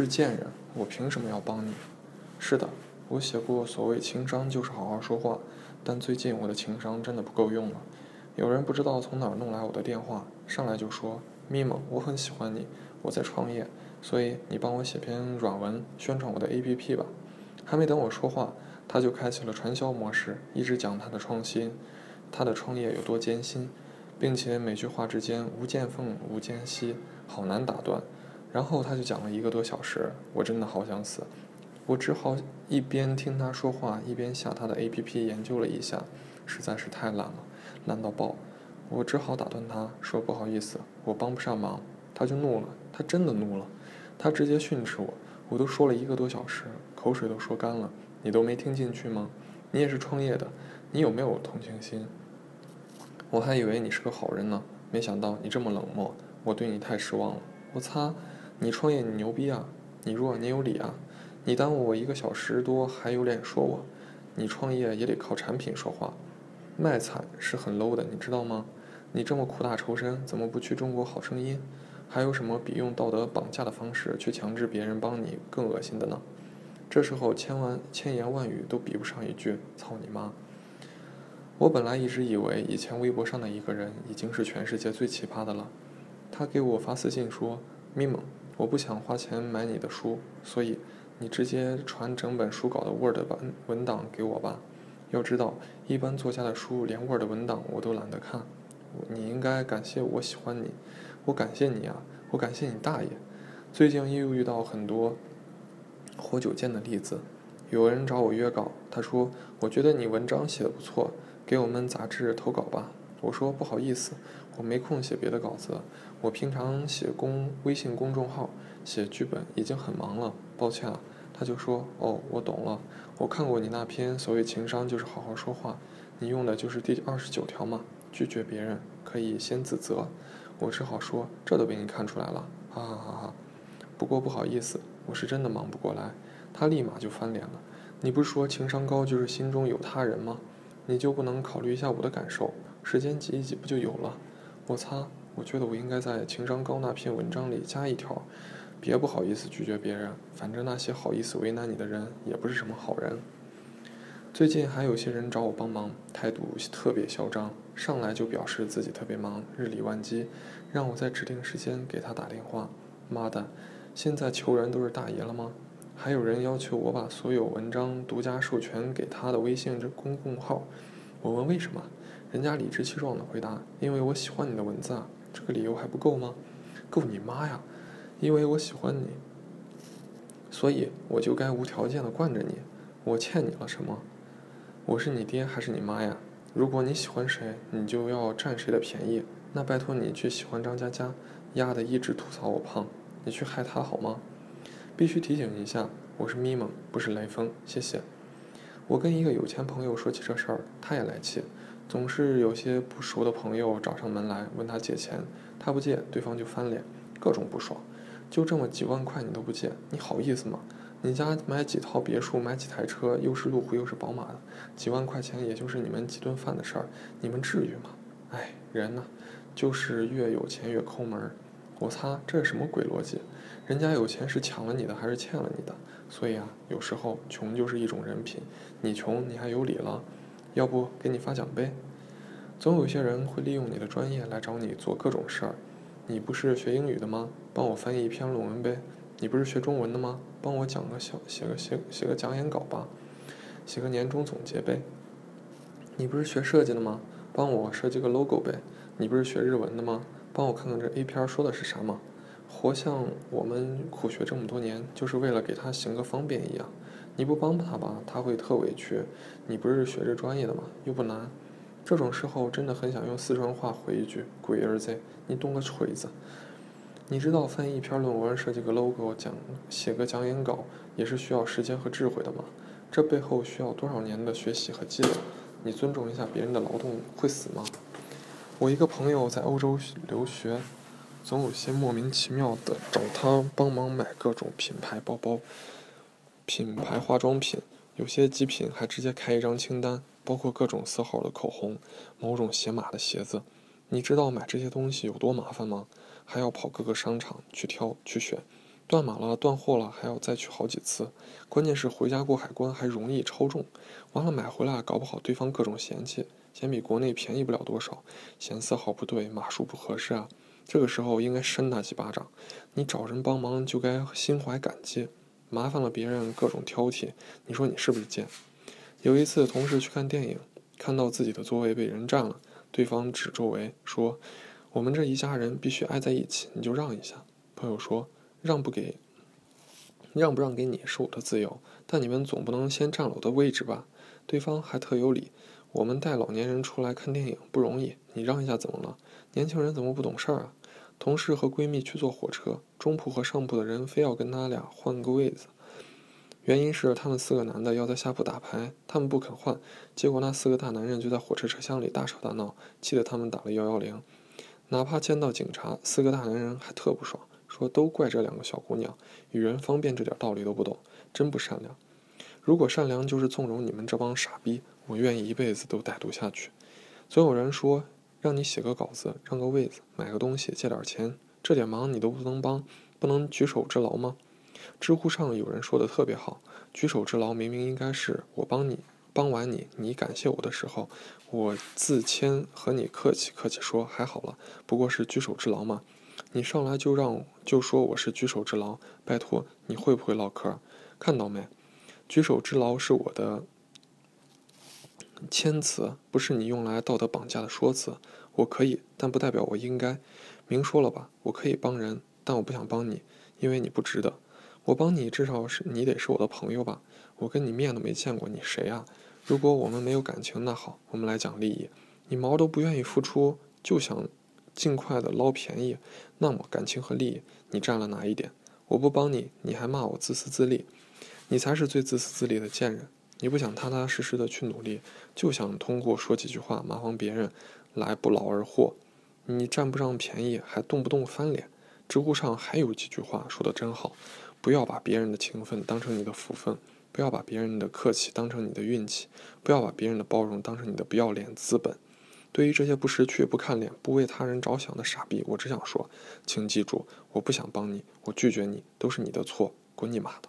是贱人，我凭什么要帮你？是的，我写过所谓情商就是好好说话，但最近我的情商真的不够用了。有人不知道从哪儿弄来我的电话，上来就说：“咪蒙，我很喜欢你，我在创业，所以你帮我写篇软文宣传我的 APP 吧。”还没等我说话，他就开启了传销模式，一直讲他的创新，他的创业有多艰辛，并且每句话之间无间缝无间隙，好难打断。然后他就讲了一个多小时，我真的好想死，我只好一边听他说话，一边下他的 APP 研究了一下，实在是太懒了。烂到爆，我只好打断他说：“不好意思，我帮不上忙。”他就怒了，他真的怒了，他直接训斥我。我都说了一个多小时，口水都说干了，你都没听进去吗？你也是创业的，你有没有同情心？我还以为你是个好人呢，没想到你这么冷漠，我对你太失望了。我擦，你创业你牛逼啊，你弱你有理啊，你耽误我一个小时多还有脸说我？你创业也得靠产品说话。卖惨是很 low 的，你知道吗？你这么苦大仇深，怎么不去中国好声音？还有什么比用道德绑架的方式去强制别人帮你更恶心的呢？这时候千万千言万语都比不上一句“操你妈”。我本来一直以为以前微博上的一个人已经是全世界最奇葩的了。他给我发私信说：“咪蒙，我不想花钱买你的书，所以你直接传整本书稿的 Word 文文档给我吧。”要知道，一般作家的书连 Word 文档我都懒得看。你应该感谢我喜欢你，我感谢你啊，我感谢你大爷！最近又遇到很多活久见的例子，有人找我约稿，他说：“我觉得你文章写的不错，给我们杂志投稿吧。”我说：“不好意思，我没空写别的稿子，我平常写公微信公众号写剧本已经很忙了，抱歉了。”他就说：“哦，我懂了。我看过你那篇所谓情商就是好好说话，你用的就是第二十九条嘛，拒绝别人可以先自责。”我只好说：“这都被你看出来了，哈哈哈哈。”不过不好意思，我是真的忙不过来。他立马就翻脸了：“你不是说情商高就是心中有他人吗？你就不能考虑一下我的感受？时间挤一挤不就有了？”我擦，我觉得我应该在情商高那篇文章里加一条。别不好意思拒绝别人，反正那些好意思为难你的人也不是什么好人。最近还有些人找我帮忙，态度特别嚣张，上来就表示自己特别忙，日理万机，让我在指定时间给他打电话。妈的，现在求人都是大爷了吗？还有人要求我把所有文章独家授权给他的微信这公共号，我问为什么，人家理直气壮的回答：因为我喜欢你的文字啊，这个理由还不够吗？够你妈呀！因为我喜欢你，所以我就该无条件的惯着你。我欠你了什么？我是你爹还是你妈呀？如果你喜欢谁，你就要占谁的便宜。那拜托你去喜欢张嘉佳，丫的一直吐槽我胖，你去害她好吗？必须提醒一下，我是咪蒙，不是雷锋，谢谢。我跟一个有钱朋友说起这事儿，他也来气，总是有些不熟的朋友找上门来问他借钱，他不借，对方就翻脸，各种不爽。就这么几万块你都不借，你好意思吗？你家买几套别墅，买几台车，又是路虎又是宝马的，几万块钱也就是你们几顿饭的事儿，你们至于吗？哎，人呢，就是越有钱越抠门儿。我擦，这是什么鬼逻辑？人家有钱是抢了你的还是欠了你的？所以啊，有时候穷就是一种人品。你穷你还有理了？要不给你发奖杯？总有一些人会利用你的专业来找你做各种事儿。你不是学英语的吗？帮我翻译一篇论文呗。你不是学中文的吗？帮我讲个小写个写写个讲演稿吧，写个年终总结呗。你不是学设计的吗？帮我设计个 logo 呗。你不是学日文的吗？帮我看看这 A 片说的是啥嘛。活像我们苦学这么多年，就是为了给他行个方便一样。你不帮他吧，他会特委屈。你不是学这专业的吗？又不难。这种时候真的很想用四川话回一句：“龟儿子，你懂个锤子！”你知道翻译一篇论文、设计个 logo、讲写个讲演稿也是需要时间和智慧的吗？这背后需要多少年的学习和积累？你尊重一下别人的劳动会死吗？我一个朋友在欧洲留学，总有些莫名其妙的找他帮忙买各种品牌包包、品牌化妆品，有些极品还直接开一张清单。包括各种色号的口红，某种鞋码的鞋子，你知道买这些东西有多麻烦吗？还要跑各个商场去挑去选，断码了、断货了，还要再去好几次。关键是回家过海关还容易超重，完了买回来搞不好对方各种嫌弃，嫌比国内便宜不了多少，嫌色号不对、码数不合适啊。这个时候应该扇他几巴掌。你找人帮忙就该心怀感激，麻烦了别人各种挑剔，你说你是不是贱？有一次同事去看电影，看到自己的座位被人占了，对方指周围说：“我们这一家人必须挨在一起，你就让一下。”朋友说。让不给，让不让给你是我的自由，但你们总不能先占了我的位置吧？对方还特有理，我们带老年人出来看电影不容易，你让一下怎么了？年轻人怎么不懂事儿啊？同事和闺蜜去坐火车，中铺和上铺的人非要跟他俩换个位子，原因是他们四个男的要在下铺打牌，他们不肯换，结果那四个大男人就在火车车厢里大吵大闹，气得他们打了幺幺零。哪怕见到警察，四个大男人还特不爽。说都怪这两个小姑娘，与人方便这点道理都不懂，真不善良。如果善良就是纵容你们这帮傻逼，我愿意一辈子都歹毒下去。总有人说让你写个稿子，让个位子，买个东西，借点钱，这点忙你都不能帮，不能举手之劳吗？知乎上有人说的特别好，举手之劳明明应该是我帮你，帮完你，你感谢我的时候，我自谦和你客气客气说还好了，不过是举手之劳嘛。你上来就让就说我是举手之劳，拜托你会不会唠嗑？看到没？举手之劳是我的谦词，不是你用来道德绑架的说辞。我可以，但不代表我应该。明说了吧，我可以帮人，但我不想帮你，因为你不值得。我帮你，至少是你得是我的朋友吧？我跟你面都没见过，你谁啊？如果我们没有感情，那好，我们来讲利益。你毛都不愿意付出，就想。尽快的捞便宜，那么感情和利益，你占了哪一点？我不帮你，你还骂我自私自利，你才是最自私自利的贱人。你不想踏踏实实的去努力，就想通过说几句话麻烦别人来不劳而获。你占不上便宜，还动不动翻脸。知乎上还有几句话说的真好：不要把别人的情分当成你的福分，不要把别人的客气当成你的运气，不要把别人的包容当成你的不要脸资本。对于这些不识趣、不看脸、不为他人着想的傻逼，我只想说，请记住，我不想帮你，我拒绝你，都是你的错，滚你妈的！